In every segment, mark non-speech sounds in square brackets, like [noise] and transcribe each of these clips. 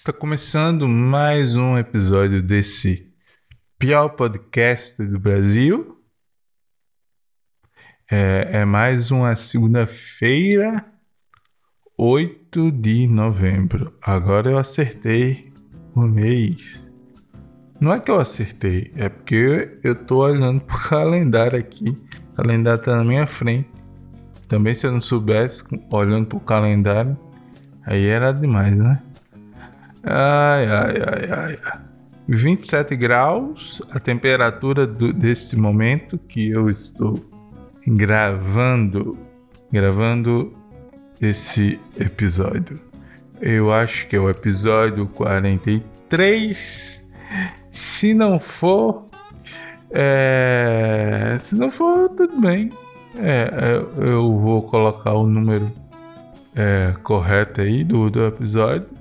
Está começando mais um episódio desse pior podcast do Brasil. É, é mais uma segunda-feira, 8 de novembro. Agora eu acertei o mês. Não é que eu acertei, é porque eu tô olhando pro [laughs] calendário aqui. O calendário tá na minha frente. Também se eu não soubesse, olhando pro calendário, aí era demais, né? Ai, ai, ai, ai. 27 graus, a temperatura do, desse momento que eu estou gravando, gravando esse episódio. Eu acho que é o episódio 43. Se não for, é, se não for, tudo bem. É, eu, eu vou colocar o número é, correto aí do, do episódio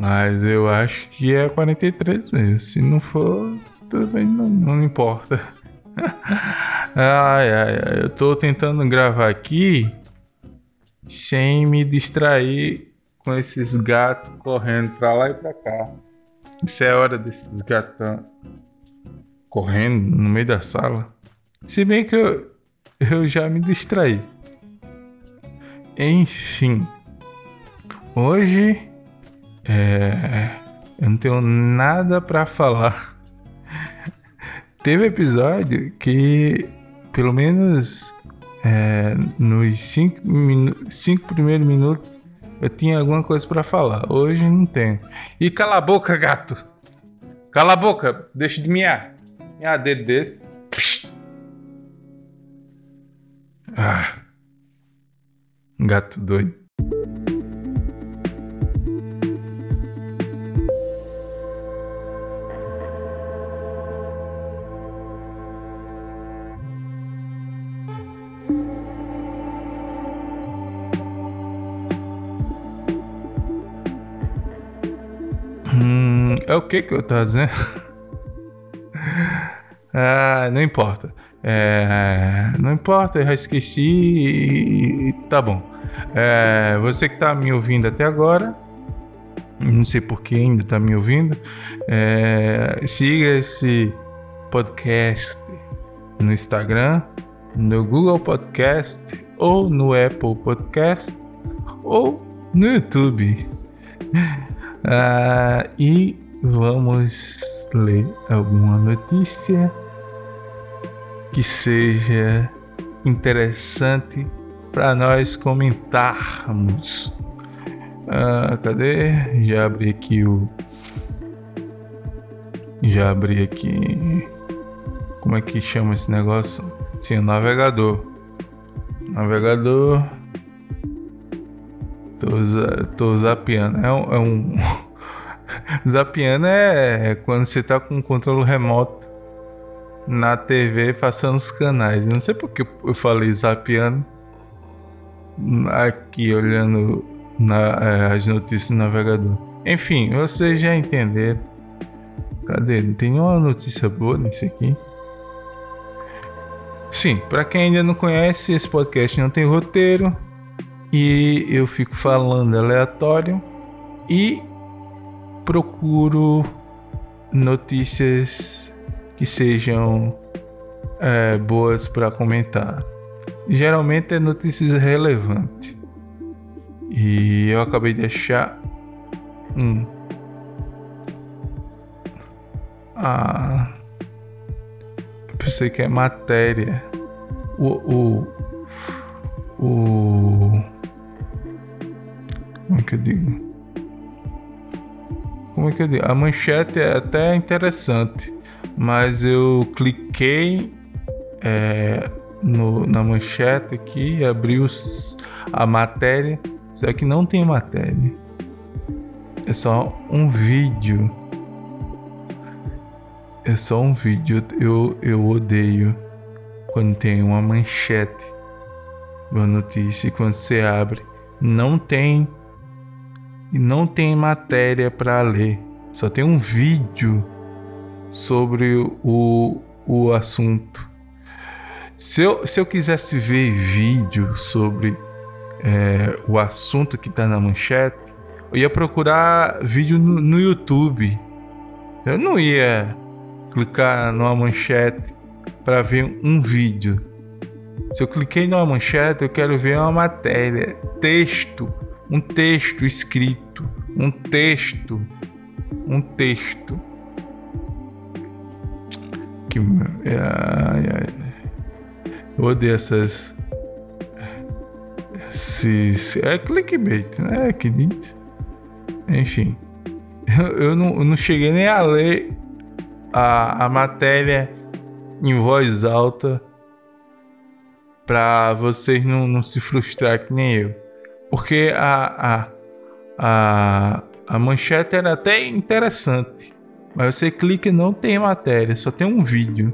mas eu acho que é 43 mesmo. Se não for, bem, não, não importa. [laughs] ai, ai, ai, eu tô tentando gravar aqui sem me distrair com esses gatos correndo pra lá e pra cá. Isso é hora desses gatos correndo no meio da sala. Se bem que eu, eu já me distraí. Enfim, hoje é, eu não tenho nada para falar. Teve episódio que, pelo menos é, nos cinco, cinco primeiros minutos, eu tinha alguma coisa para falar. Hoje não tenho. E cala a boca, gato! Cala a boca! Deixa de miar. Miar dele desse. Ah, gato doido. É o que que eu tava dizendo? [laughs] ah, não importa. É, não importa, eu já esqueci e tá bom. É, você que tá me ouvindo até agora, não sei por que ainda tá me ouvindo, é, siga esse podcast no Instagram, no Google Podcast ou no Apple Podcast ou no YouTube. [laughs] Ah, e vamos ler alguma notícia que seja interessante para nós comentarmos. Ah, cadê? Já abri aqui o. Já abri aqui. Como é que chama esse negócio? Sim, o navegador. Navegador. Tô, tô zapeando. É um. É um Zapiando é quando você tá com o controle remoto na TV passando os canais. Eu não sei porque eu falei zapiando aqui olhando na, é, as notícias do navegador. Enfim, vocês já entenderam. Cadê? Tem nenhuma notícia boa nisso aqui. Sim, para quem ainda não conhece, esse podcast não tem roteiro e eu fico falando aleatório e procuro notícias que sejam é, boas para comentar. Geralmente é notícias relevantes. E eu acabei de achar um. Ah, eu pensei que é matéria. O, o, o. Como é que eu digo? Como é que eu digo? A manchete é até interessante, mas eu cliquei é, no, na manchete aqui, abri os, a matéria, só que não tem matéria. É só um vídeo. É só um vídeo. Eu, eu odeio quando tem uma manchete, uma notícia, e quando você abre, não tem e não tem matéria para ler, só tem um vídeo sobre o, o assunto. Se eu, se eu quisesse ver vídeo sobre é, o assunto que está na manchete, eu ia procurar vídeo no, no YouTube. Eu não ia clicar numa manchete para ver um vídeo. Se eu cliquei numa manchete, eu quero ver uma matéria, texto, um texto escrito, um texto, um texto. Que ai, ai. Eu odeio essas esses, é clickbait, né? É que enfim, eu, eu, não, eu não cheguei nem a ler a, a matéria em voz alta para vocês não, não se frustrar que nem eu. Porque a, a, a, a manchete era até interessante, mas você clica e não tem matéria, só tem um vídeo.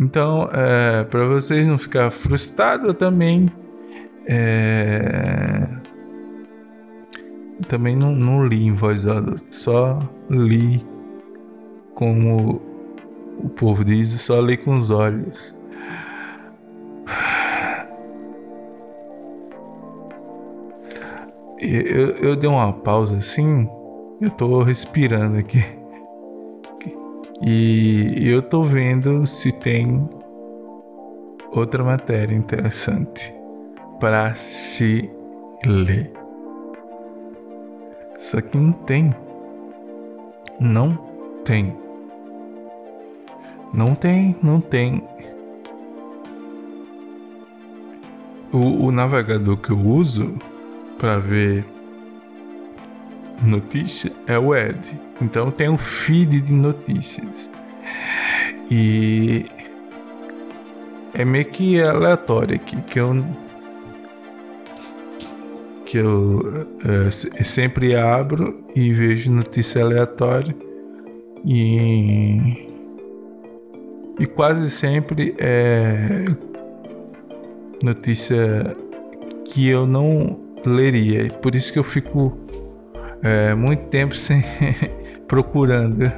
Então, é, para vocês não ficar frustrados, eu também é, também não, não li em voz alta, só li como o povo diz, só li com os olhos. Eu, eu dei uma pausa assim, eu tô respirando aqui. E eu tô vendo se tem outra matéria interessante para se ler. Isso aqui não tem. Não tem. Não tem, não tem. O, o navegador que eu uso para ver notícia é o Ed. Então tem um feed de notícias. E é meio que aleatório aqui, que eu que eu é, sempre abro e vejo notícia aleatória e, e quase sempre é notícia que eu não leria. Por isso que eu fico é, muito tempo sem [laughs] procurando.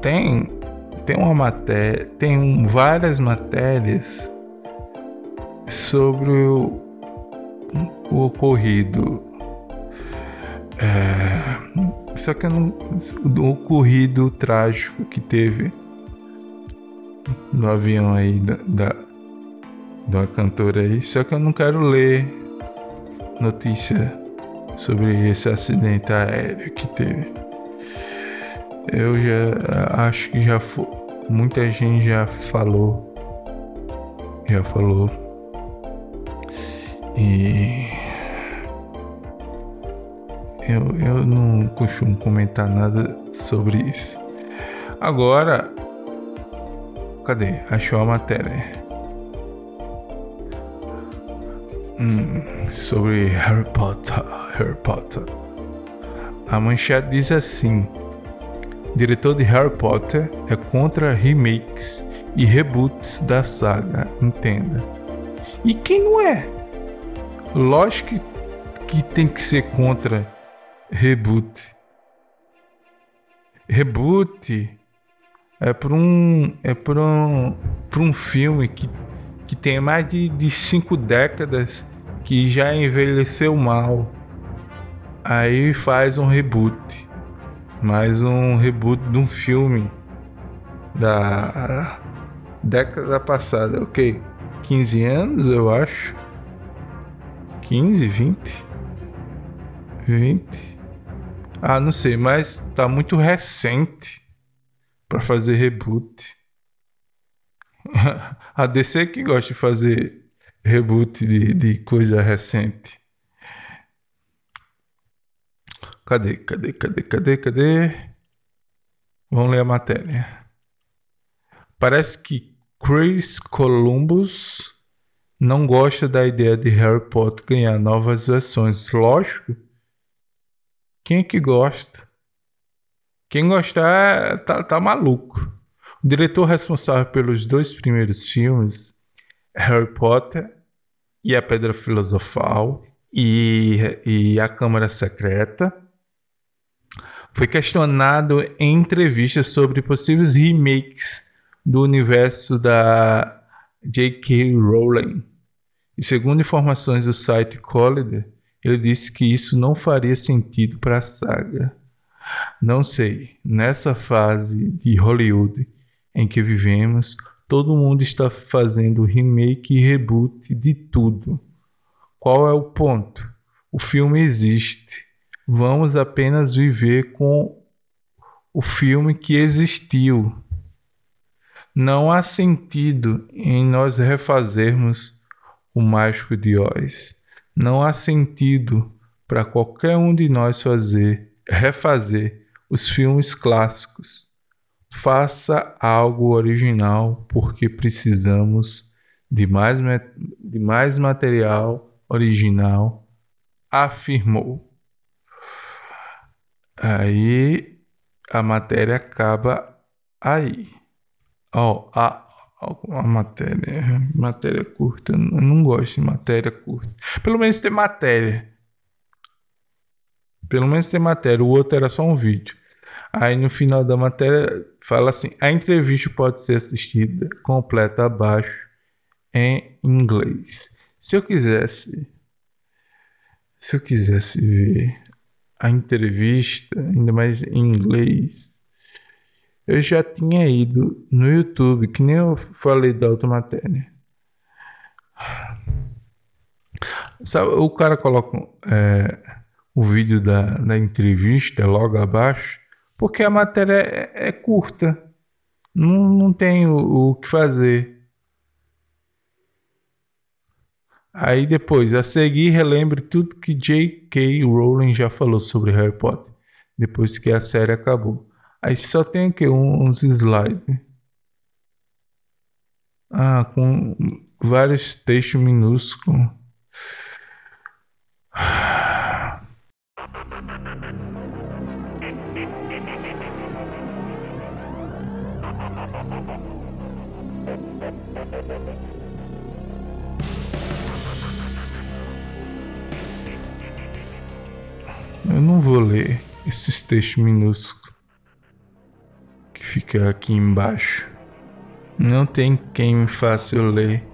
Tem tem uma matéria, tem várias matérias sobre o, o ocorrido. É, só que não, o ocorrido trágico que teve no avião aí da, da, da cantora aí. Só que eu não quero ler notícia sobre esse acidente aéreo que teve. Eu já acho que já foi, muita gente já falou, já falou e eu, eu não costumo comentar nada sobre isso. Agora, cadê? Achou a matéria. Hum, sobre Harry Potter. Harry Potter. A manchete diz assim: Diretor de Harry Potter é contra remakes e reboots da saga. Entenda. E quem não é? Lógico que, que tem que ser contra reboot. Reboot é por um é por um, por um filme que, que tem mais de, de cinco décadas que já envelheceu mal. Aí faz um reboot. Mais um reboot de um filme da década passada, ok? 15 anos, eu acho. 15, 20? 20? Ah, não sei, mas tá muito recente para fazer reboot. [laughs] A DC que gosta de fazer reboot de, de coisa recente. Cadê, cadê, cadê, cadê, cadê? Vamos ler a matéria. Parece que Chris Columbus não gosta da ideia de Harry Potter ganhar novas versões. Lógico. Quem é que gosta? Quem gostar tá, tá maluco. O diretor responsável pelos dois primeiros filmes, Harry Potter e a Pedra Filosofal e, e a Câmara Secreta, foi questionado em entrevistas sobre possíveis remakes do universo da J.K. Rowling E segundo informações do site Collider, ele disse que isso não faria sentido para a saga. Não sei, nessa fase de Hollywood em que vivemos, todo mundo está fazendo remake e reboot de tudo. Qual é o ponto? O filme existe. Vamos apenas viver com o filme que existiu. Não há sentido em nós refazermos o Mágico de Oz. Não há sentido para qualquer um de nós fazer, refazer os filmes clássicos. Faça algo original porque precisamos de mais, de mais material original, afirmou. Aí a matéria acaba aí. Ó, oh, a, matéria, matéria curta, eu não gosto de matéria curta. Pelo menos tem matéria. Pelo menos tem matéria, o outro era só um vídeo. Aí no final da matéria fala assim: a entrevista pode ser assistida completa abaixo em inglês. Se eu quisesse, se eu quisesse ver a entrevista, ainda mais em inglês, eu já tinha ido no YouTube, que nem eu falei da outra matéria. Sabe, o cara coloca é, o vídeo da, da entrevista logo abaixo, porque a matéria é, é curta. Não, não tem o, o que fazer. Aí depois, a seguir, relembre tudo que J.K. Rowling já falou sobre Harry Potter, depois que a série acabou. Aí só tem aqui uns slides. Ah, com vários textos minúsculos. Eu não vou ler esses textos minúsculos que fica aqui embaixo. Não tem quem me faça eu ler.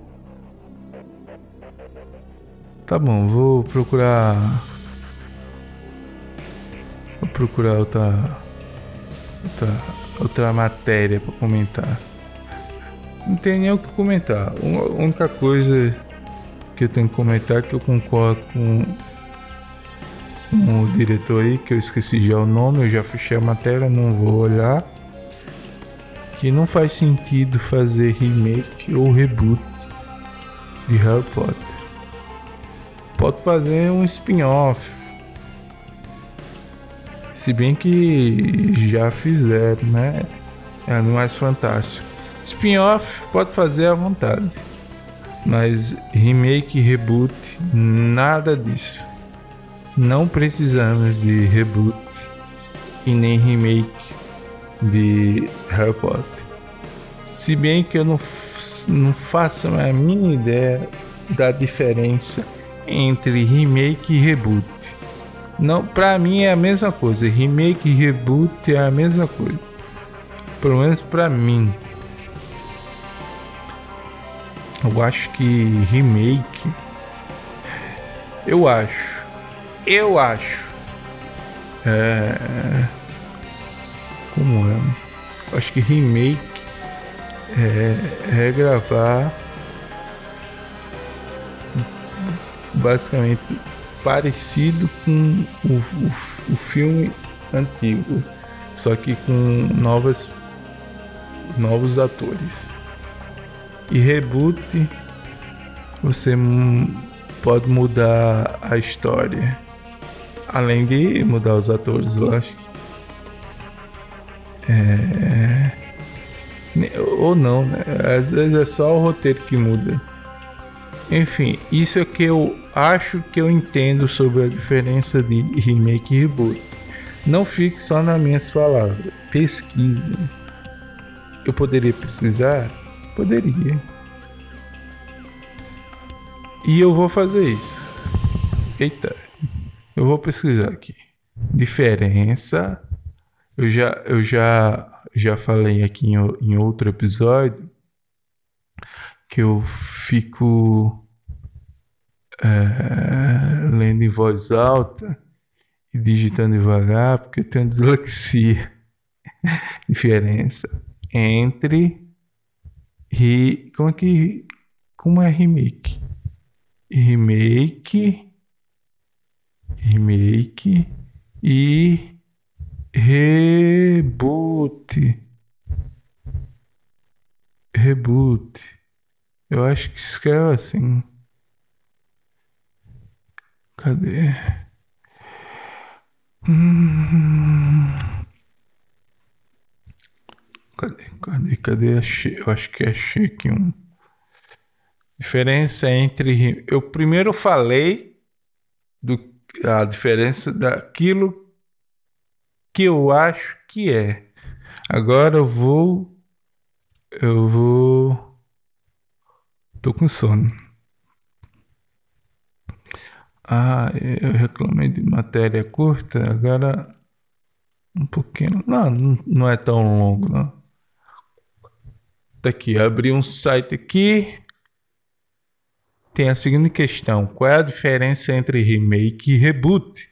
Tá bom, vou procurar. Vou procurar outra. Outra, outra matéria para comentar. Não tem nem o que comentar. A única coisa que eu tenho que comentar é que eu concordo com um diretor aí, que eu esqueci já o nome, eu já fechei a matéria, não vou olhar. Que não faz sentido fazer remake ou reboot de Harry Potter. Pode fazer um spin-off. Se bem que já fizeram, né? É mais fantástico. Spin-off pode fazer à vontade. Mas remake, reboot, nada disso. Não precisamos de reboot e nem remake de Harry Potter. Se bem que eu não, não faço a mínima ideia da diferença entre remake e reboot. Não, para mim é a mesma coisa. Remake e reboot é a mesma coisa. Pelo menos para mim. Eu acho que remake. Eu acho eu acho. É. Como é? Acho que remake é regravar basicamente parecido com o, o, o filme antigo, só que com novas novos atores. E reboot você pode mudar a história. Além de mudar os atores, lógico. É... Ou não, né? Às vezes é só o roteiro que muda. Enfim, isso é que eu acho que eu entendo sobre a diferença de remake e reboot. Não fique só nas minhas palavras. Pesquise. Eu poderia precisar? Poderia. E eu vou fazer isso. Eita. Eu vou pesquisar aqui. Diferença. Eu já, eu já, já falei aqui em, em outro episódio que eu fico é, lendo em voz alta e digitando devagar, porque eu tenho dislexia. [laughs] Diferença entre e como é que como é remake? Remake remake e reboot. Reboot. Eu acho que escreve assim. Cadê? Hum... Cadê? Cadê? Cadê? Achei, eu acho que achei aqui um. Diferença entre. Eu primeiro falei do a diferença daquilo que eu acho que é. Agora eu vou. Eu vou. Tô com sono. Ah, eu reclamei de matéria curta, agora um pouquinho. Não, não é tão longo, não. Tá aqui, abri um site aqui. Tem a seguinte questão: qual é a diferença entre remake e reboot?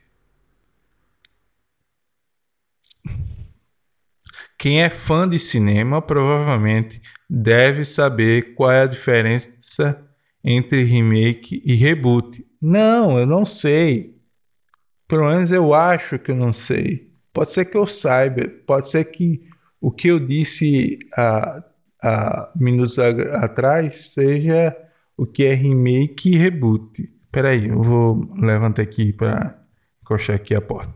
Quem é fã de cinema provavelmente deve saber qual é a diferença entre remake e reboot. Não, eu não sei. Pelo menos eu acho que eu não sei. Pode ser que eu saiba, pode ser que o que eu disse há, há minutos atrás seja o que é remake e reboot. Peraí, eu vou levantar aqui para encostar aqui a porta.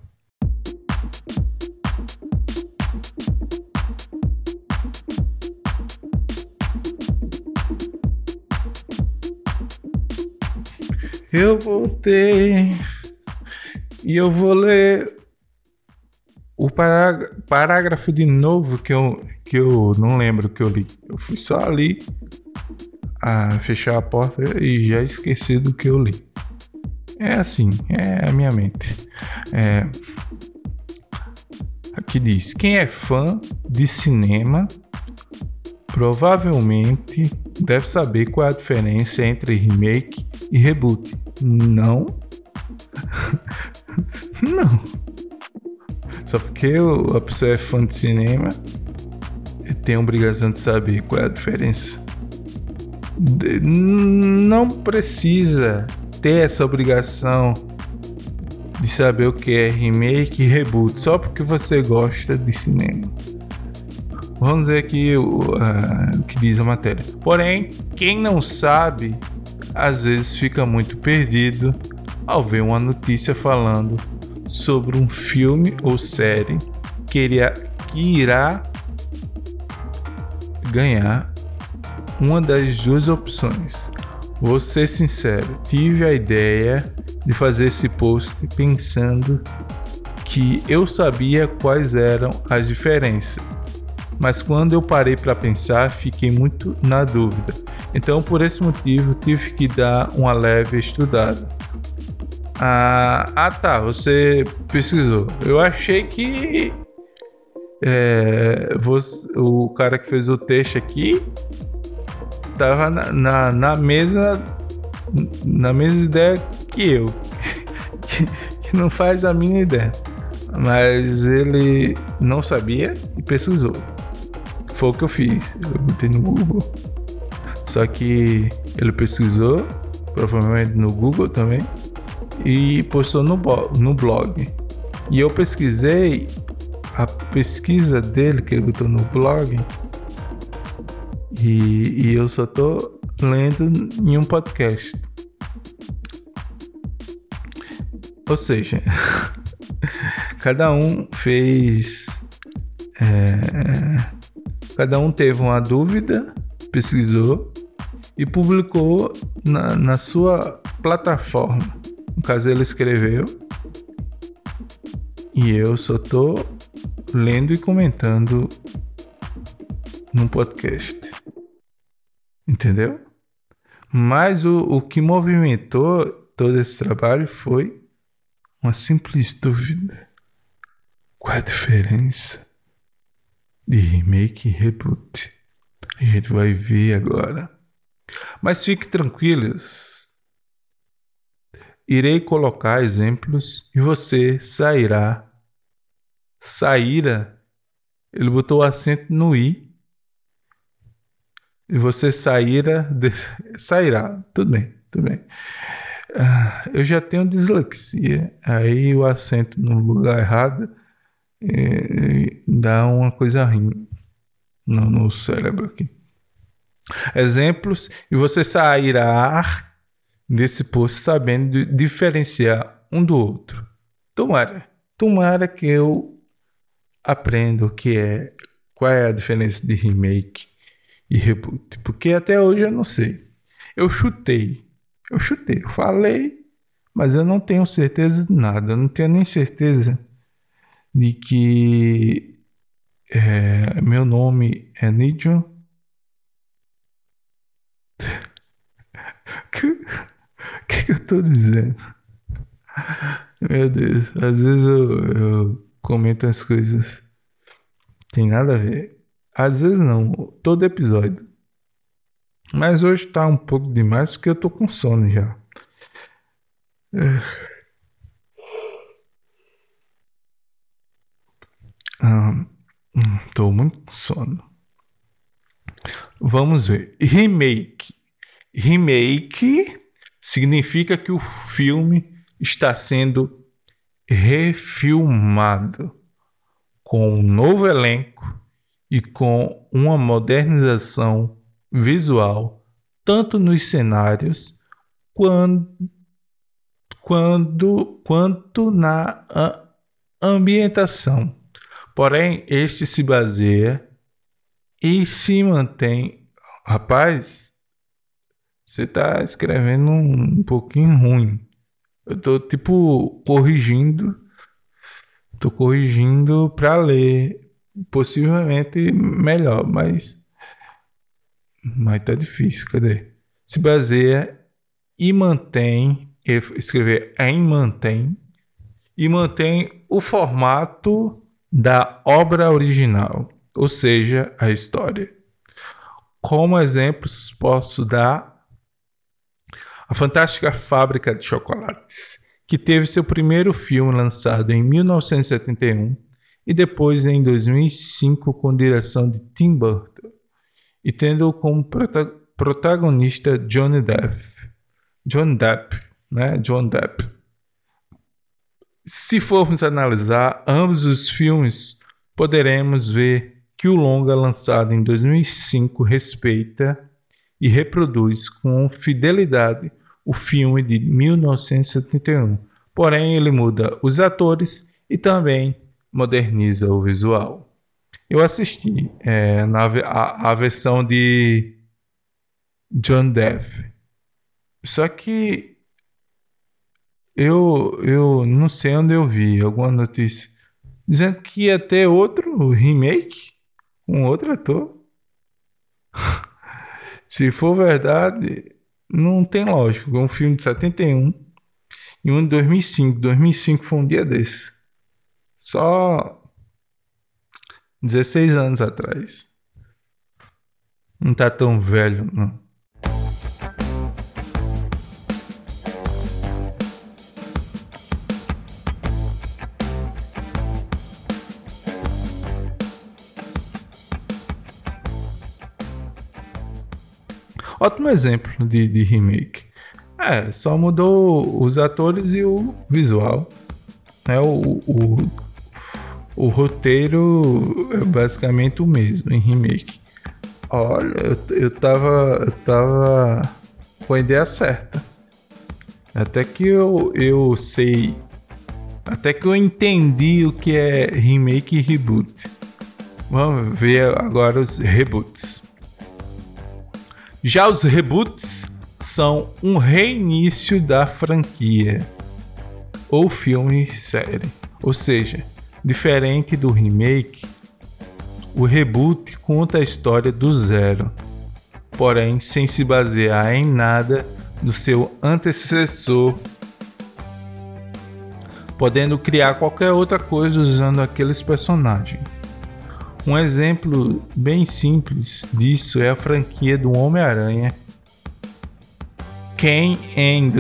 Eu voltei e eu vou ler o parágrafo de novo que eu, que eu não lembro que eu li. Eu fui só ali a fechar a porta e já esqueci do que eu li. É assim, é a minha mente. É, aqui diz: quem é fã de cinema provavelmente deve saber qual é a diferença entre remake e reboot. Não. [laughs] Não. Só porque a pessoa é fã de cinema, tem a obrigação de saber qual é a diferença. Não precisa ter essa obrigação de saber o que é remake e reboot só porque você gosta de cinema. Vamos ver aqui o, uh, o que diz a matéria. Porém, quem não sabe às vezes fica muito perdido ao ver uma notícia falando sobre um filme ou série que, que irá ganhar uma das duas opções. Vou ser sincero, tive a ideia de fazer esse post pensando que eu sabia quais eram as diferenças, mas quando eu parei para pensar, fiquei muito na dúvida. Então, por esse motivo, tive que dar uma leve estudada. Ah, ah tá, você pesquisou. Eu achei que é, você, o cara que fez o texto aqui tava na, na, na na mesma ideia que eu, [laughs] que, que não faz a minha ideia. Mas ele não sabia e pesquisou. Foi o que eu fiz. Eu botei no Google. Só que ele pesquisou, provavelmente no Google também, e postou no, no blog. E eu pesquisei a pesquisa dele que ele botou no blog e, e eu só tô lendo em um podcast. Ou seja, [laughs] cada um fez. É, cada um teve uma dúvida, pesquisou e publicou na, na sua plataforma. Caso, ele escreveu e eu só tô lendo e comentando num podcast. Entendeu? Mas o, o que movimentou todo esse trabalho foi uma simples dúvida. Qual a diferença de remake e reboot? A gente vai ver agora. Mas fique tranquilos. Irei colocar exemplos e você sairá. Saíra. Ele botou o acento no i. E você saíra. De... Sairá. Tudo bem, tudo bem. Ah, eu já tenho dislexia. Aí o acento no lugar errado é, dá uma coisa ruim no, no cérebro aqui. Exemplos, e você sairá desse poço sabendo diferenciar um do outro. Tomara, tomara que eu aprenda o que é, qual é a diferença de remake e reboot, porque até hoje eu não sei. Eu chutei, eu chutei, eu falei, mas eu não tenho certeza de nada, eu não tenho nem certeza de que é, meu nome é Nidio. [laughs] Que, [laughs] que, eu tô dizendo? Meu Deus, às vezes eu, eu comento as coisas. Tem nada a ver. Às vezes não, todo episódio. Mas hoje tá um pouco demais porque eu tô com sono já. Ah, tô muito com sono. Vamos ver. Remake. Remake significa que o filme está sendo refilmado com um novo elenco e com uma modernização visual, tanto nos cenários quando, quando, quanto na ambientação. Porém, este se baseia e se mantém. Rapaz, você está escrevendo um, pouquinho ruim. Eu tô tipo corrigindo. Tô corrigindo para ler. Possivelmente melhor, mas. Mas tá difícil. Cadê? Se baseia e mantém. Escrever em mantém. E mantém o formato da obra original, ou seja, a história. Como exemplos, posso dar a Fantástica Fábrica de Chocolates, que teve seu primeiro filme lançado em 1971 e depois em 2005 com direção de Tim Burton, e tendo como prota protagonista Johnny Depp. John Depp, né? John Depp se formos analisar ambos os filmes, poderemos ver que o longa lançado em 2005 respeita e reproduz com fidelidade o filme de 1971. Porém, ele muda os atores e também moderniza o visual. Eu assisti é, na, a, a versão de John Depp. Só que eu, eu não sei onde eu vi alguma notícia dizendo que ia ter outro remake com outro ator. [laughs] Se for verdade, não tem lógica. Um filme de 71 e um de 2005. 2005 foi um dia desse. Só 16 anos atrás. Não tá tão velho, não. Ótimo exemplo de, de remake. É, só mudou os atores e o visual. É o, o, o roteiro é basicamente o mesmo em remake. Olha, eu, eu tava. Eu tava com a ideia certa. Até que eu, eu sei. Até que eu entendi o que é remake e reboot. Vamos ver agora os reboots. Já os reboots são um reinício da franquia ou filme série. Ou seja, diferente do remake, o reboot conta a história do zero, porém sem se basear em nada do seu antecessor, podendo criar qualquer outra coisa usando aqueles personagens. Um exemplo bem simples disso é a franquia do Homem-Aranha. Quem em,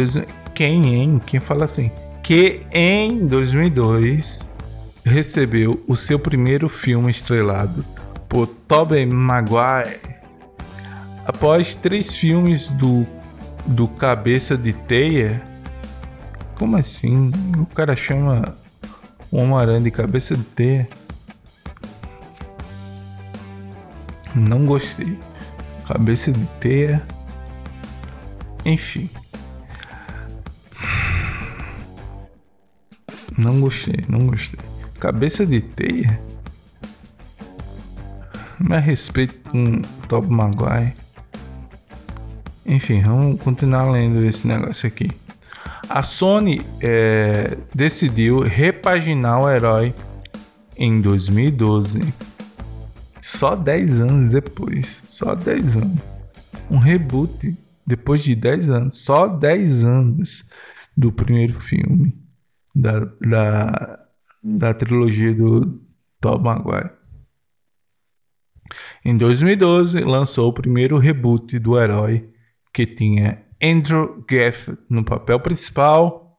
quem em, quem fala assim, que em 2002 recebeu o seu primeiro filme estrelado por Tobey Maguire. Após três filmes do, do Cabeça de Teia, como assim? O cara chama o Homem-Aranha de Cabeça de Teia? Não gostei. Cabeça de Teia. Enfim. Não gostei, não gostei. Cabeça de teia? Mais respeito com Top Maguire. Enfim, vamos continuar lendo esse negócio aqui. A Sony é, decidiu repaginar o herói em 2012. Só 10 anos depois. Só 10 anos. Um reboot depois de 10 anos. Só 10 anos do primeiro filme da, da, da trilogia do Tom Maguire. Em 2012, lançou o primeiro reboot do herói, que tinha Andrew Garfield no papel principal.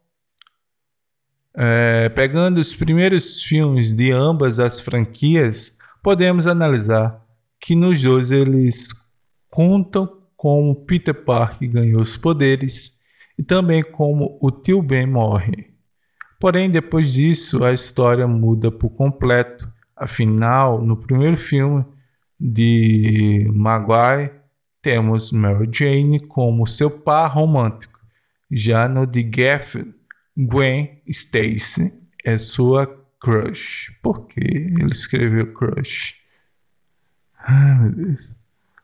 É, pegando os primeiros filmes de ambas as franquias, podemos analisar que nos dois eles contam como Peter Parker ganhou os poderes e também como o tio Ben morre. Porém, depois disso, a história muda por completo. Afinal, no primeiro filme de Maguire, temos Mary Jane como seu par romântico. Já no de Garfield, Gwen Stacy é sua crush. Por que ele escreveu crush? Ai, meu Deus.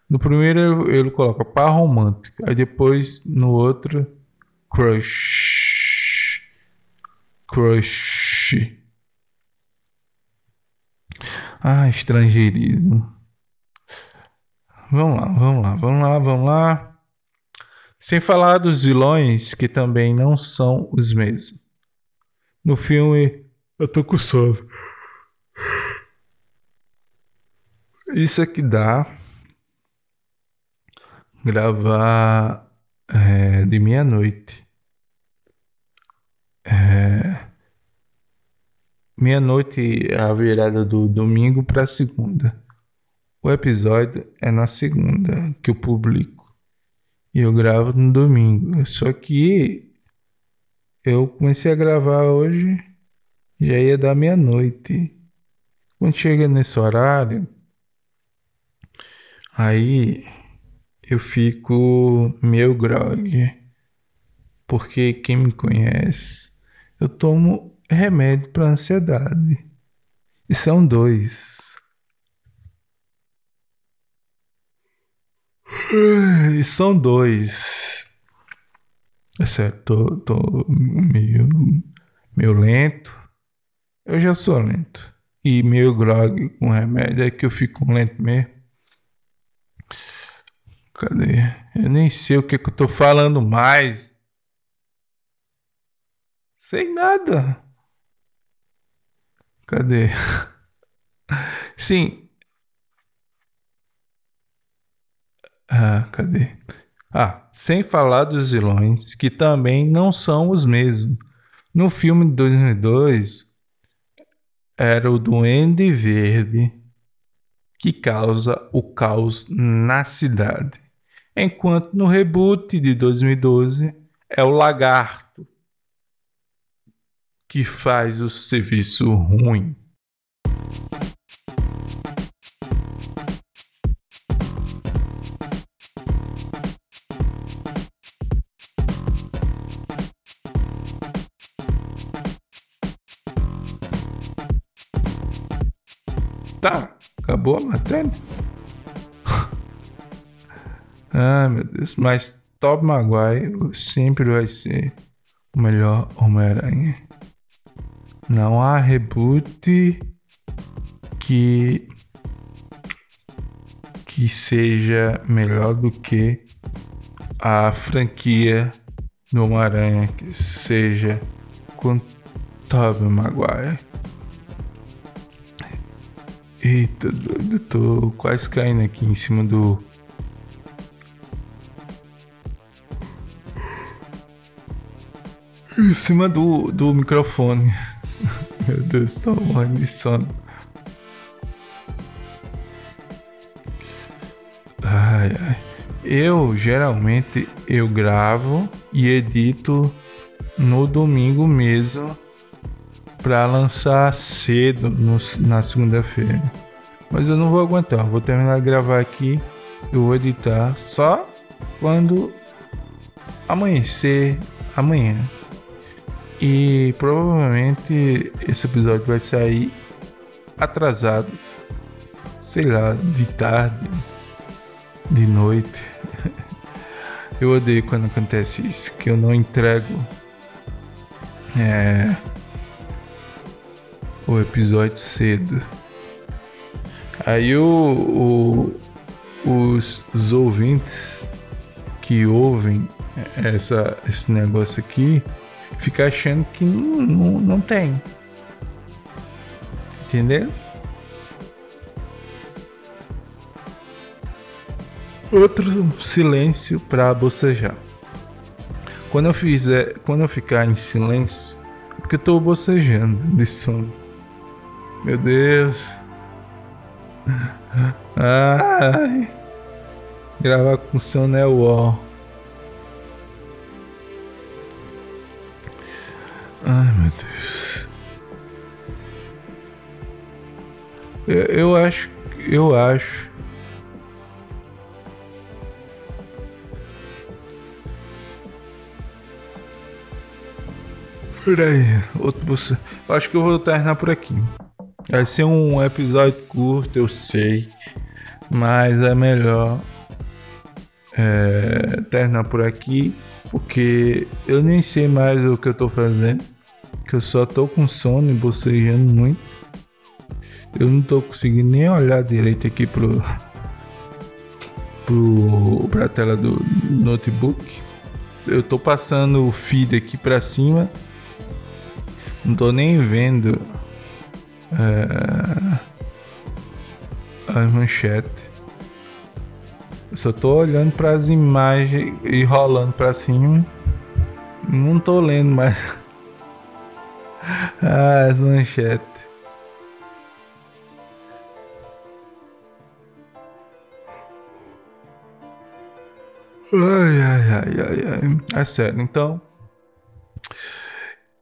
No primeiro ele coloca par romântico, aí depois no outro crush crush. Ah, estrangeirismo. Vamos lá, vamos lá, vamos lá, vamos lá. Sem falar dos vilões que também não são os mesmos. No filme, eu tô com sono. Isso é que dá gravar é, de meia-noite. É, Meia-noite a virada do domingo para segunda. O episódio é na segunda que eu publico. E eu gravo no domingo. Só que eu comecei a gravar hoje, já ia dar meia-noite. Quando chega nesse horário, aí eu fico meio grog. Porque quem me conhece eu tomo remédio para ansiedade. E são dois. [sighs] E são dois. É certo, tô, tô meio, meio lento. Eu já sou lento. E meio grog com remédio é que eu fico lento mesmo. Cadê? Eu nem sei o que, que eu tô falando mais. Sem nada. Cadê? [laughs] Sim. Ah, cadê? Ah, sem falar dos vilões, que também não são os mesmos. No filme de 2002, era o Duende Verde que causa o caos na cidade. Enquanto no reboot de 2012 é o Lagarto que faz o serviço ruim. Tá, acabou a matéria. ah, meu Deus, mas Top Maguire sempre vai ser o melhor Homem-Aranha. Não há reboot que que seja melhor do que a franquia do Homem-Aranha que seja com Tobey Maguire. Eita, doido, tô quase caindo aqui em cima do em cima do, do microfone. [laughs] Meu Deus, tô morrendo de sono. Ai, ai. Eu geralmente eu gravo e edito no domingo mesmo para lançar cedo no, na segunda-feira. Mas eu não vou aguentar, vou terminar de gravar aqui, eu vou editar só quando amanhecer amanhã. E provavelmente esse episódio vai sair atrasado, sei lá, de tarde, de noite. [laughs] Eu odeio quando acontece isso, que eu não entrego é, o episódio cedo. Aí o, o os, os ouvintes que ouvem essa, esse negócio aqui fica achando que não, não, não tem. Entendeu? Outro silêncio para bocejar. Quando eu fizer, quando eu ficar em silêncio, porque eu tô bocejando de sono. Meu Deus. Ai. Gravar com o ó. Ai, meu Deus. Eu, eu acho, eu acho. Peraí, outro você. Acho que eu vou terminar por aqui. Vai ser um episódio curto, eu sei, mas é melhor é, terminar por aqui, porque eu nem sei mais o que eu tô fazendo que eu só tô com sono e bocejando muito. Eu não tô conseguindo nem olhar direito aqui pro, pro pra tela do notebook. Eu tô passando o feed aqui para cima. Não tô nem vendo é, as manchetes. Eu só tô olhando para as imagens e rolando para cima. Não tô lendo mais [laughs] ah, as manchetes. Ai, ai, ai, ai, ai. É sério, então.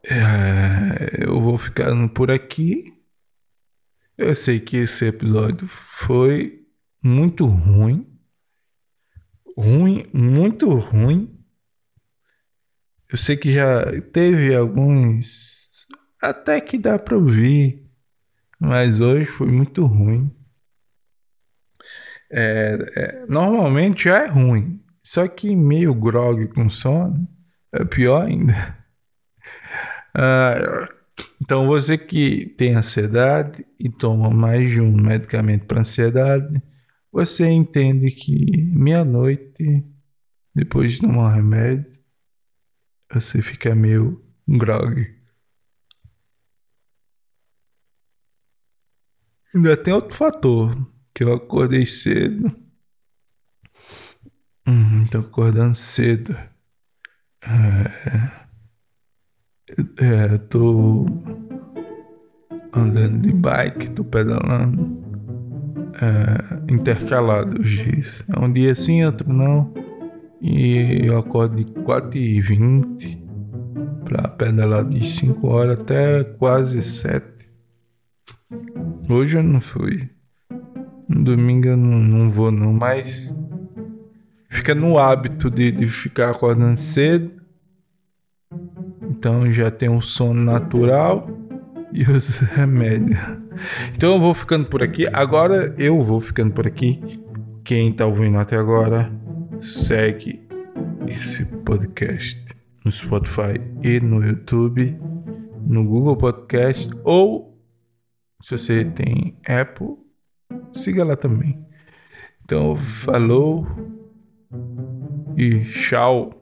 É, eu vou ficando por aqui. Eu sei que esse episódio foi muito ruim. Ruim, muito ruim. Eu sei que já teve alguns até que dá para ouvir, mas hoje foi muito ruim. É, é, normalmente é ruim, só que meio grog com sono é pior ainda. [laughs] Ah, então você que tem ansiedade e toma mais de um medicamento para ansiedade, você entende que meia-noite, depois de tomar um remédio, você fica meio grog. Ainda tem outro fator, que eu acordei cedo. Hum, tô acordando cedo. É, é, tô andando de bike, tô pedalando. É, intercalado os dias. É um dia sim, outro não. E eu acordo de 4h20 para pedalar de 5 horas até quase 7. Hoje eu não fui. No domingo eu não, não vou não, mas fica no hábito de, de ficar acordando cedo. Então já tem um sono natural e os [laughs] remédios. Então eu vou ficando por aqui. Agora eu vou ficando por aqui. Quem tá ouvindo até agora, segue esse podcast no Spotify e no YouTube, no Google Podcast ou se você tem Apple, siga lá também. Então, falou e tchau.